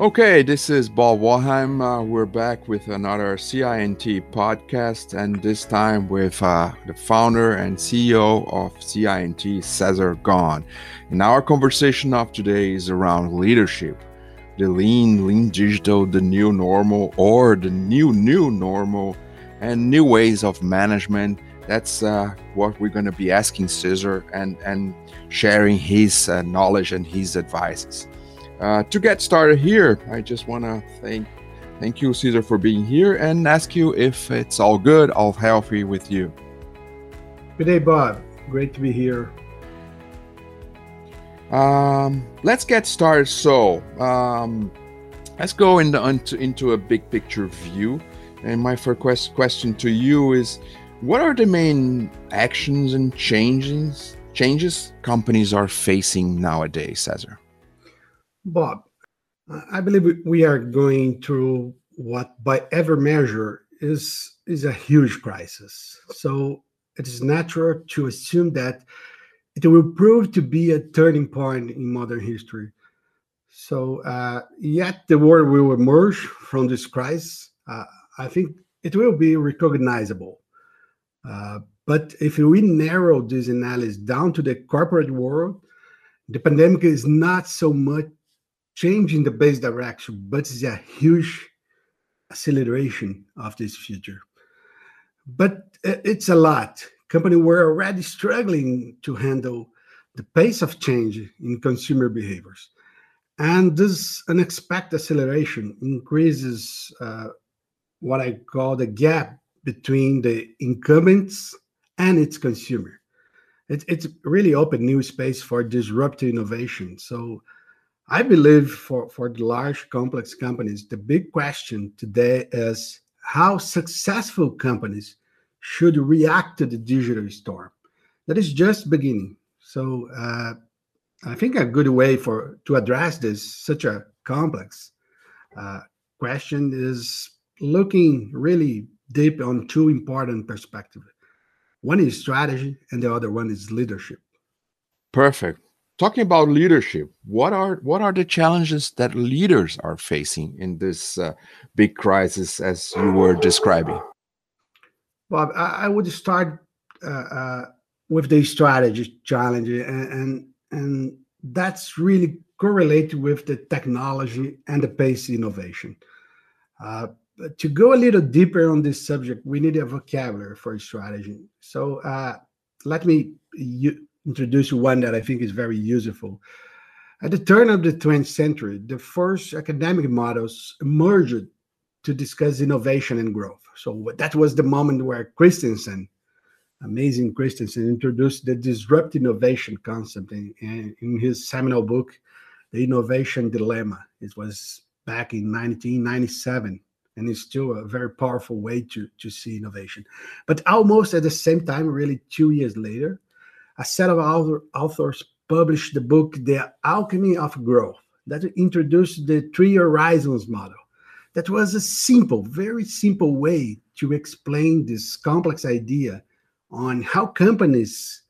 Okay, this is Bob Wollheim. Uh, we're back with another CI&T podcast, and this time with uh, the founder and CEO of CI&T, Cesar Gon. And our conversation of today is around leadership, the lean, lean digital, the new normal, or the new, new normal, and new ways of management. That's uh, what we're going to be asking Cesar and, and sharing his uh, knowledge and his advices. Uh, to get started here, I just want to thank thank you, Cesar, for being here and ask you if it's all good, all healthy with you. Good day, Bob. Great to be here. Um, let's get started. So, um, let's go into, into, into a big picture view. And my first question to you is, what are the main actions and changes changes companies are facing nowadays, Cesar? Bob, I believe we are going through what, by every measure, is is a huge crisis. So it is natural to assume that it will prove to be a turning point in modern history. So, uh, yet the world will emerge from this crisis. Uh, I think it will be recognizable. Uh, but if we narrow this analysis down to the corporate world, the pandemic is not so much changing the base direction, but it's a huge acceleration of this future. But it's a lot. Companies were already struggling to handle the pace of change in consumer behaviors. And this unexpected acceleration increases uh, what I call the gap between the incumbents and its consumer. It, it's really open new space for disruptive innovation. So I believe for, for the large complex companies, the big question today is how successful companies should react to the digital storm. That is just beginning. So uh, I think a good way for to address this such a complex uh, question is looking really deep on two important perspectives. One is strategy, and the other one is leadership. Perfect talking about leadership what are what are the challenges that leaders are facing in this uh, big crisis as you were describing? Well i, I would start uh, uh, with the strategy challenge and, and and that's really correlated with the technology and the pace innovation. Uh, to go a little deeper on this subject we need a vocabulary for strategy. So uh, let me introduce one that I think is very useful. At the turn of the 20th century, the first academic models emerged to discuss innovation and growth. So that was the moment where Christensen, amazing Christensen, introduced the disrupt innovation concept in, in, in his seminal book, The Innovation Dilemma. It was back in 1997 and it's still a very powerful way to, to see innovation. But almost at the same time, really two years later, a set of author, authors published the book The Alchemy of Growth that introduced the three horizons model. That was a simple, very simple way to explain this complex idea on how companies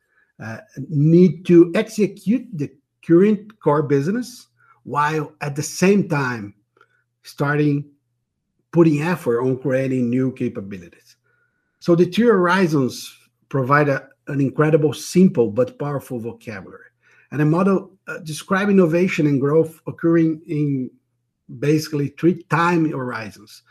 uh, need to execute the current core business while at the same time starting putting effort on creating new capabilities. So the three horizons provide a, an incredible, simple but powerful vocabulary, and a model uh, innovation and growth occurring in basically three time horizons.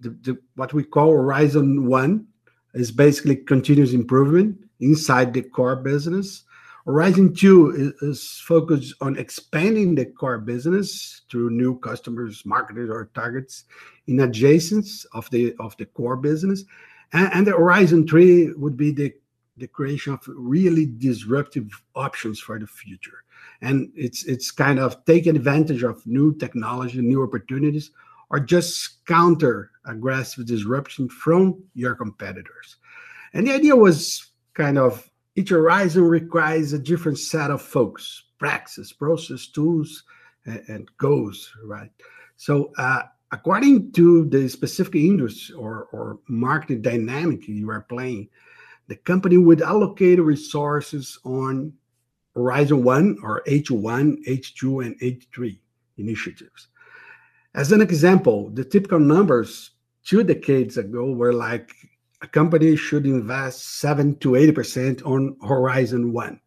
The, the, what we call Horizon One is basically continuous improvement inside the core business. Horizon Two is, is focused on expanding the core business through new customers, marketers, or targets in adjacents of the of the core business. And, and the Horizon Three would be the the creation of really disruptive options for the future. And it's it's kind of taking advantage of new technology new opportunities or just counter aggressive disruption from your competitors. And the idea was kind of each horizon requires a different set of folks practice process tools and, and goals right? So uh, according to the specific industry or, or market dynamic you are playing the company would allocate resources on Horizon 1 or H1, H2, and H3 initiatives. As an example, the typical numbers two decades ago were like a company should invest 7 to 80% on Horizon 1,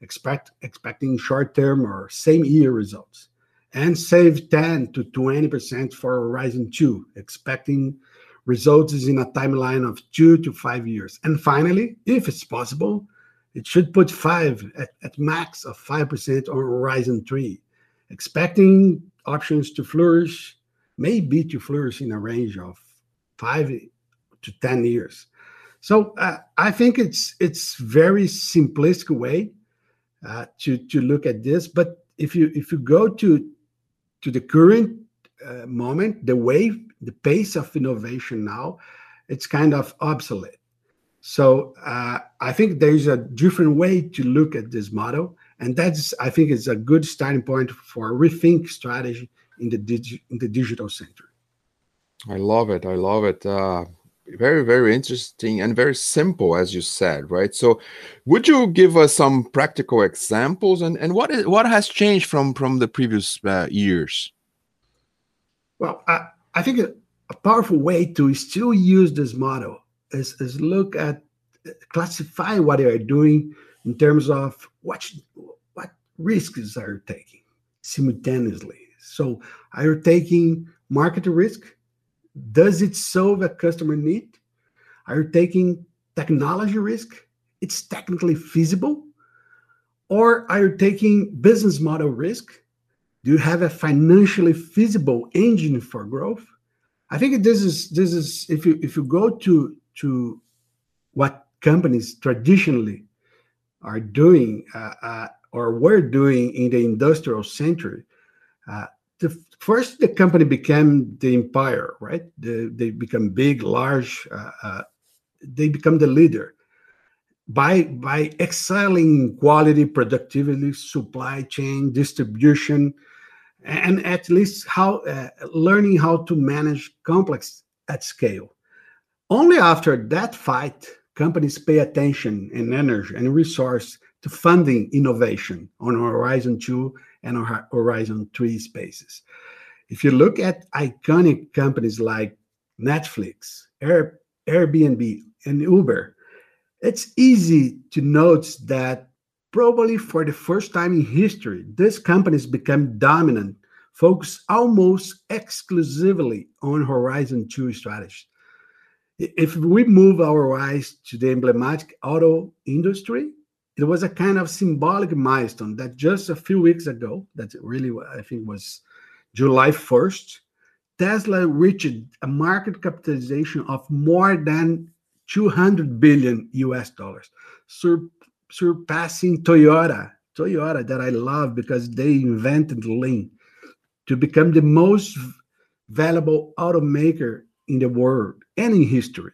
expect, expecting short term or same year results, and save 10 to 20% for Horizon 2, expecting results in a timeline of two to five years. And finally, if it's possible, it should put five at, at max of 5% on Horizon 3, expecting options to flourish, maybe to flourish in a range of five to 10 years. So uh, I think it's it's very simplistic way uh, to to look at this. But if you if you go to to the current uh, moment, the wave, the pace of innovation now, it's kind of obsolete. So uh, I think there's a different way to look at this model, and that's I think is a good starting point for rethink strategy in the digi- in the digital center. I love it. I love it. Uh, very very interesting and very simple as you said right so would you give us some practical examples and and what is what has changed from from the previous uh, years well i, I think a, a, powerful way to still use this model is, is look at classify what they are doing in terms of what what risks are you taking simultaneously so are you taking market risk does it solve a customer need? Are you taking technology risk? It's technically feasible. Or are you taking business model risk? Do you have a financially feasible engine for growth? I think this is this is if you if you go to to what companies traditionally are doing uh, uh, or were doing in the industrial century, uh, the first the company became the empire right the, they become big large uh, uh, they become the leader by by excelling in quality productivity supply chain distribution and at least how uh, learning how to manage complex at scale only after that fight companies pay attention and energy and resource to funding innovation on horizon 2 and Horizon 3 spaces. If you look at iconic companies like Netflix, Air, Airbnb, and Uber, it's easy to note that probably for the first time in history, these companies become dominant, focus almost exclusively on Horizon 2 strategy. If we move our eyes to the emblematic auto industry, it was a kind of symbolic milestone that just a few weeks ago, that really I think was July 1st, Tesla reached a market capitalization of more than 200 billion US dollars, sur- surpassing Toyota. Toyota that I love because they invented Lean to become the most valuable automaker in the world and in history.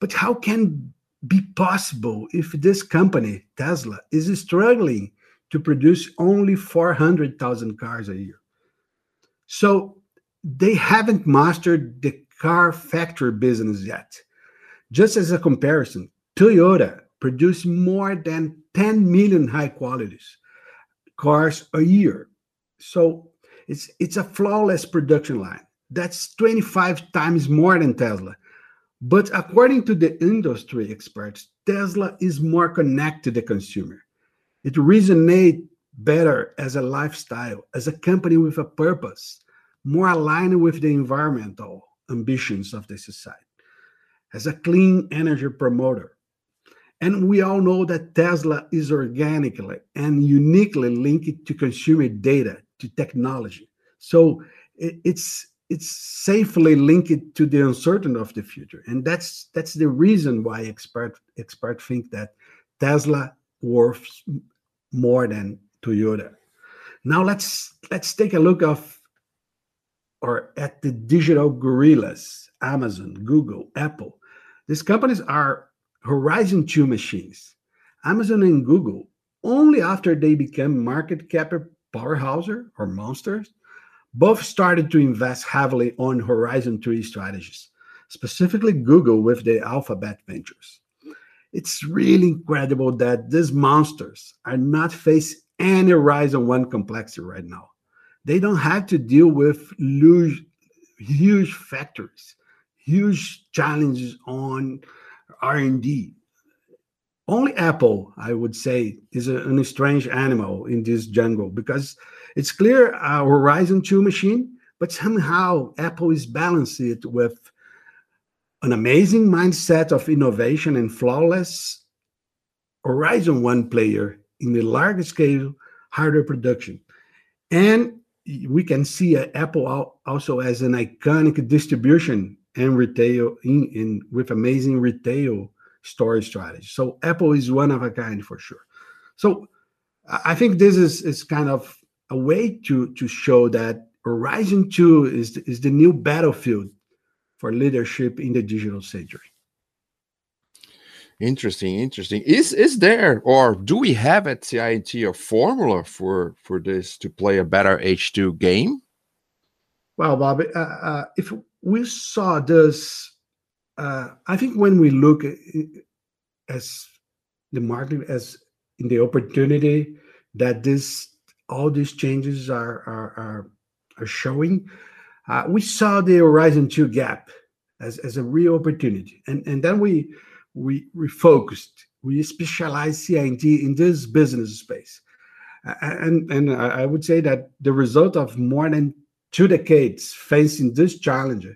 But how can be possible if this company, Tesla, is struggling to produce only 400,000 cars a year? So they haven't mastered the car factory business yet. Just as a comparison, Toyota produced more than 10 million high qualities cars a year. So it's it's a flawless production line. That's 25 times more than Tesla. But according to the industry experts, Tesla is more connected to the consumer. It resonates better as a lifestyle, as a company with a purpose, more aligned with the environmental ambitions of the society, as a clean energy promoter. And we all know that Tesla is organically and uniquely linked to consumer data, to technology. So it's it's safely linked to the uncertainty of the future. And that's that's the reason why expert experts think that tesla worth more than toyota. Now let's let's take a look of or at the digital gorillas amazon google apple. These companies are horizon 2 machines amazon and google only after they became market cap powerhouse or monsters both started to invest heavily on Horizon 3 strategies, specifically Google with the Alphabet Ventures. It's really incredible that these monsters are not facing any Horizon 1 complexity right now. they don't have to deal with huge, huge factories, huge challenges on R&D. Only Apple, I would say, is a, an strange animal in this jungle because it's clear our Horizon 2 machine, but somehow Apple is balancing it with an amazing mindset of innovation and flawless Horizon 1 player in the large scale hardware production. And we can see Apple also as an iconic distribution and retail in, in with amazing retail storage strategy. So Apple is one of a kind for sure. So I think this is is kind of a way to to show that Horizon 2 is is the new battlefield for leadership in the digital century. Interesting, interesting. Is is there or do we have at CI&T a formula for for this to play a better H2 game? Well, Bob, uh, uh, if we saw this, uh, I think when we look as the market as in the opportunity that this all these changes are are are, are showing, uh, we saw the Horizon Two gap as as a real opportunity, and and then we we refocused, we specialized CI&T in this business space. And, and I would say that the result of more than two decades facing this challenge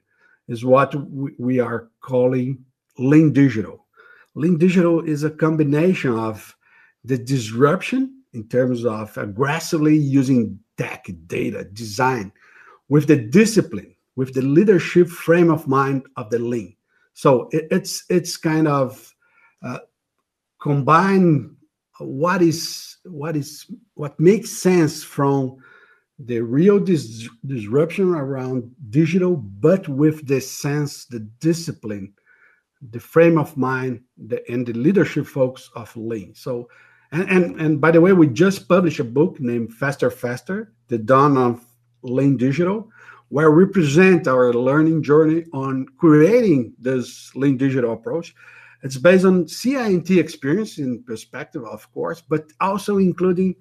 is what we are calling lean digital. Lean digital is a combination of the disruption in terms of aggressively using tech, data, design, with the discipline, with the leadership frame of mind of the lean. So it, it's it's kind of uh, combine what is what is what makes sense from the real dis- disruption around digital, but with the sense, the discipline, the frame of mind, the, and the leadership folks of Lean. So, and, and and by the way, we just published a book named Faster Faster: The Dawn of Lean Digital, where we present our learning journey on creating this lean digital approach. It's based on CI&T experience in perspective, of course, but also including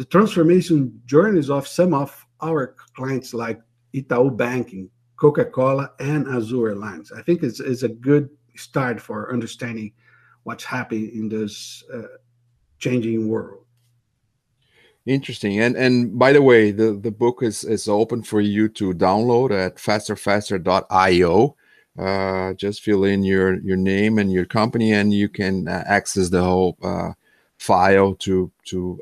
the transformation journeys of some of our clients like Itaú Banking, Coca-Cola, and Azul Airlines. I think it's, it's a good start for understanding what's happening in this uh, changing world. Interesting. And and by the way, the, the book is, is open for you to download at fasterfaster.io. Uh, just fill in your your name and your company, and you can uh, access the whole uh, file to to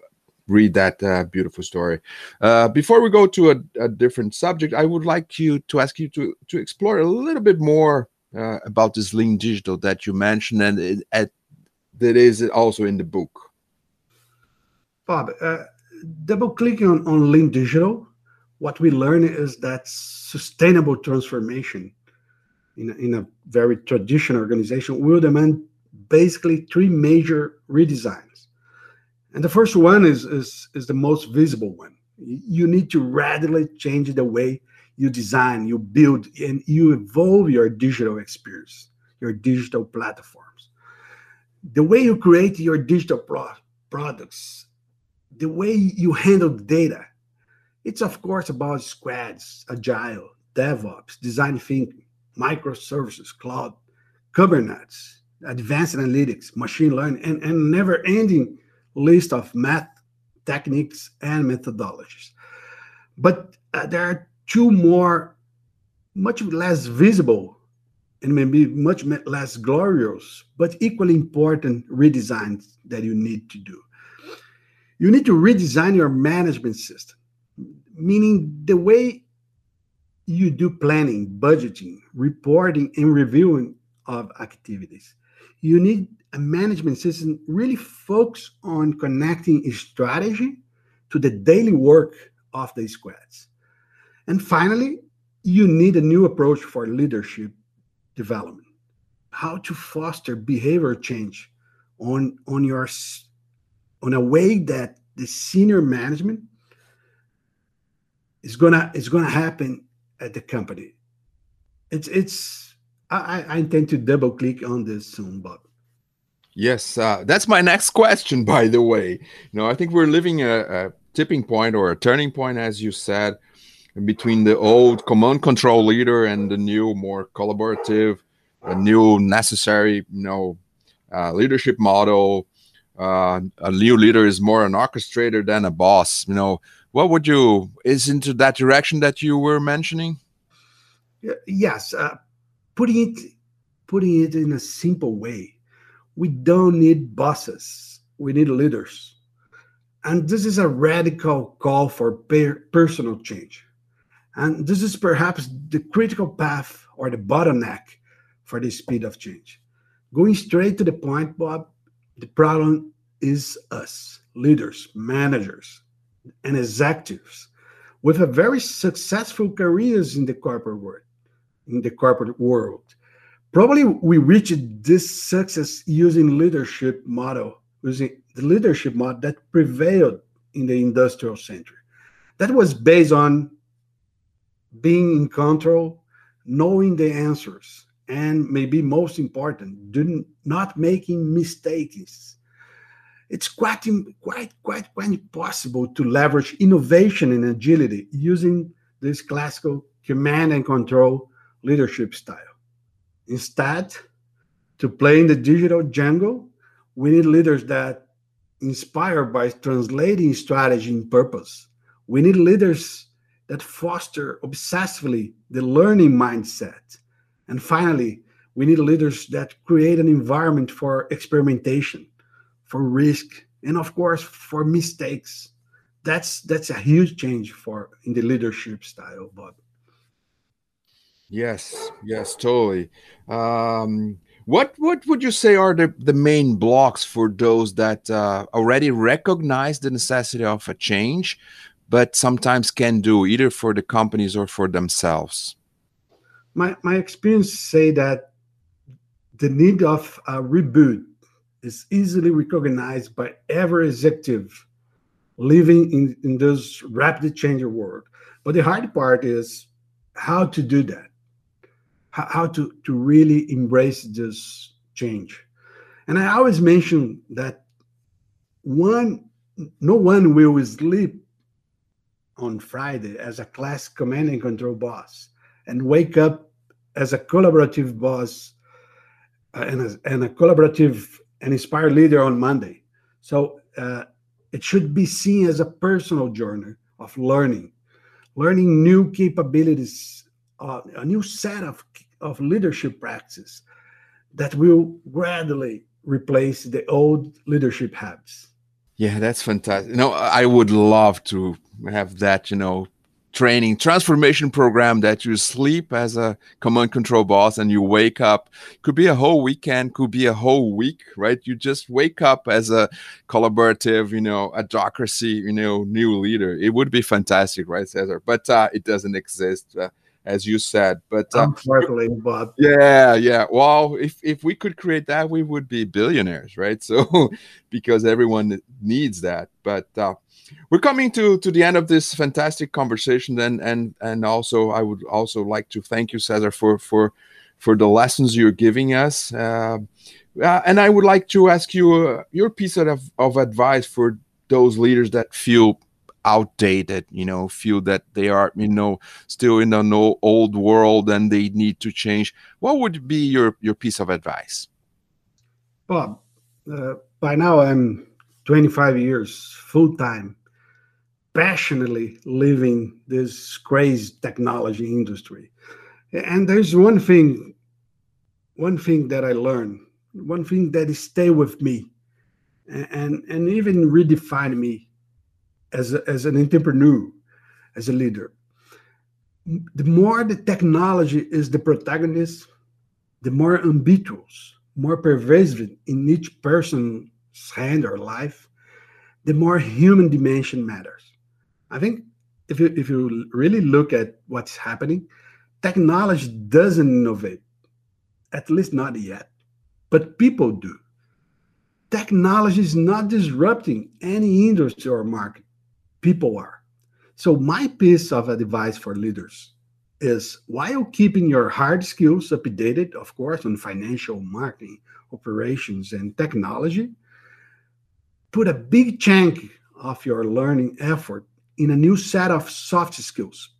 read that uh, beautiful story. Uh, before we go to a, a, different subject, I would like you to ask you to to explore a little bit more uh, about this lean digital that you mentioned, and it, it, that is also in the book. Bob, double clicking on, on Lean Digital, what we learn is that sustainable transformation in a, in a very traditional organization will demand basically three major redesigns. And the first one is, is, is the most visible one. You need to radically change the way you design, you build, and you evolve your digital experience, your digital platforms. The way you create your digital pro- products the way you handle data. It's of course about squads, agile, DevOps, design thinking, microservices, cloud, Kubernetes, advanced analytics, machine learning, and, and never-ending list of math techniques and methodologies. But uh, there are two more, much less visible and maybe much less glorious, but equally important redesigns that you need to do. You need to redesign your management system, meaning the way you do planning, budgeting, reporting, and reviewing of activities. You need a management system really focus on connecting strategy to the daily work of the squads. And finally, you need a new approach for leadership development. How to foster behavior change on, on your on a way that the senior management is gonna is gonna happen at the company. It's it's I, I intend to double click on this soon, Bob. Yes, uh, that's my next question. By the way, you know, I think we're living a, a tipping point or a turning point, as you said, between the old command control leader and the new, more collaborative, a new necessary, you know, uh, leadership model. Uh, a new leader is more an orchestrator than a boss. You know, what would you is into that direction that you were mentioning? Yes, uh, putting it putting it in a simple way, we don't need bosses. We need leaders, and this is a radical call for personal change. And this is perhaps the critical path or the bottleneck for the speed of change. Going straight to the point, Bob, the problem is us, leaders, managers, and executives with a very successful careers in the corporate world. In the corporate world, probably we reached this success using leadership model, using the leadership model that prevailed in the industrial century. That was based on being in control, knowing the answers, and maybe most important, not making mistakes. It's quite, quite, quite, quite possible to leverage innovation and agility using this classical command and control leadership style. Instead, to play in the digital jungle, we need leaders that inspire by translating strategy and purpose. We need leaders that foster obsessively the learning mindset. And finally, we need leaders that create an environment for experimentation, for risk, and of course for mistakes. That's that's a huge change for in the leadership style, Bob. Yes, yes, totally. Um, what what would you say are the, the main blocks for those that uh, already recognize the necessity of a change, but sometimes can do either for the companies or for themselves? My my experience say that the need of a reboot is easily recognized by every executive living in, in this rapidly changing world. But the hard part is how to do that, how, to, to really embrace this change. And I always mention that one no one will sleep on Friday as a class command and control boss and wake up as a collaborative boss uh, and, a, and a collaborative and inspired leader on Monday. So uh, it should be seen as a personal journey of learning, learning new capabilities, uh, a new set of, of leadership practices that will gradually replace the old leadership habits. Yeah, that's fantastic. You know, I would love to have that, you know, training transformation program that you sleep as a command control boss and you wake up. Could be a whole weekend could be a whole week right? You just wake up as a collaborative you know adhocracy you know new leader. It would be fantastic right cesar? But uh, it doesn't exist. Uh, as you said. But uh, unfortunately, Bob. Yeah, yeah. Well, if if we could create that, we would be billionaires, right? So because everyone needs that. But uh, we're coming to to the end of this fantastic conversation, and and and also I would also like to thank you, Cesar, for for for the lessons you're giving us. Uh, uh, and I would like to ask you uh, your piece of, of advice for those leaders that feel outdated you know feel that they are you know still in an old world and they need to change. What would be your your piece of advice? Bob uh, by now i'm 25 years full time passionately living this crazy technology industry. And there's one thing one thing that i learned one thing that stay with me and and, and even redefine me as, a, as an entrepreneur, as a leader, the more the technology is the protagonist, the more ambiguous, more pervasive in each person's hand or life, the more human dimension matters. I think if you, if you really look at what's happening, technology doesn't innovate, at least not yet, but people do. Technology is not disrupting any industry or market people are. So, my piece of advice for leaders is while keeping your hard skills updated, of course, on financial marketing, operations, and technology, put a big chunk of your learning effort in a new set of soft skills.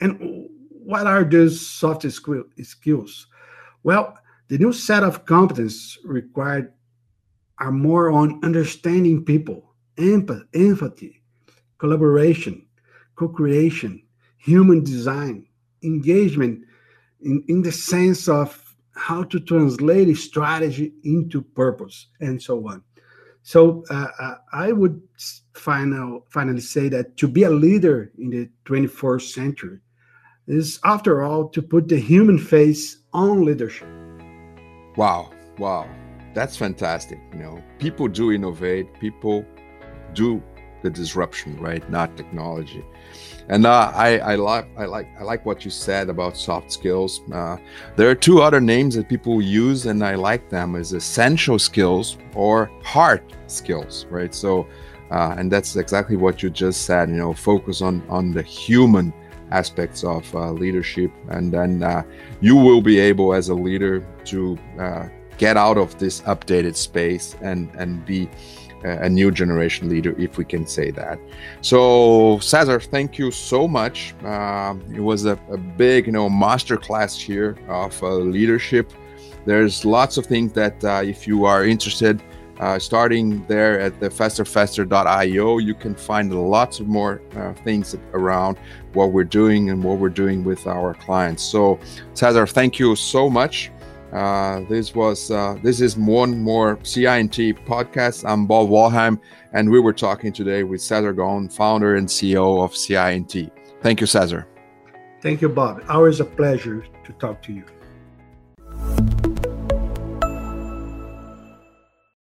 And what are those soft skills? Well, the new set of competence required are more on understanding people, empathy, collaboration, co-creation, human design, engagement in, in the sense of how to translate strategy into purpose and so on. So uh, uh, I would final, finally say that to be a leader in the 21st century is, after all, to put the human face on leadership. Wow, wow, that's fantastic. You know, people do innovate, people do the disruption, right? Not technology. And uh, I, I like I like I like what you said about soft skills. Uh, there are two other names that people use, and I like them as essential skills or hard skills, right? So, uh, and that's exactly what you just said. You know, focus on on the human aspects of uh, leadership, and then uh, you will be able, as a leader, to uh, get out of this updated space and and be a new generation leader, if we can say that. So, Cesar, thank you so much. Uh, it was a, a, big, you know, masterclass here of uh, leadership. There's lots of things that, uh, if you are interested, uh, starting there at the fasterfaster.io, you can find lots of more uh, things around what we're doing and what we're doing with our clients. So, Cesar, thank you so much. Uh, this was uh, this is one more CI&T podcast. I'm Bob Wollheim, and we were talking today with Cesar Gon, founder and CEO of CI&T. Thank you, Cesar. Thank you, Bob. Always a pleasure to talk to you.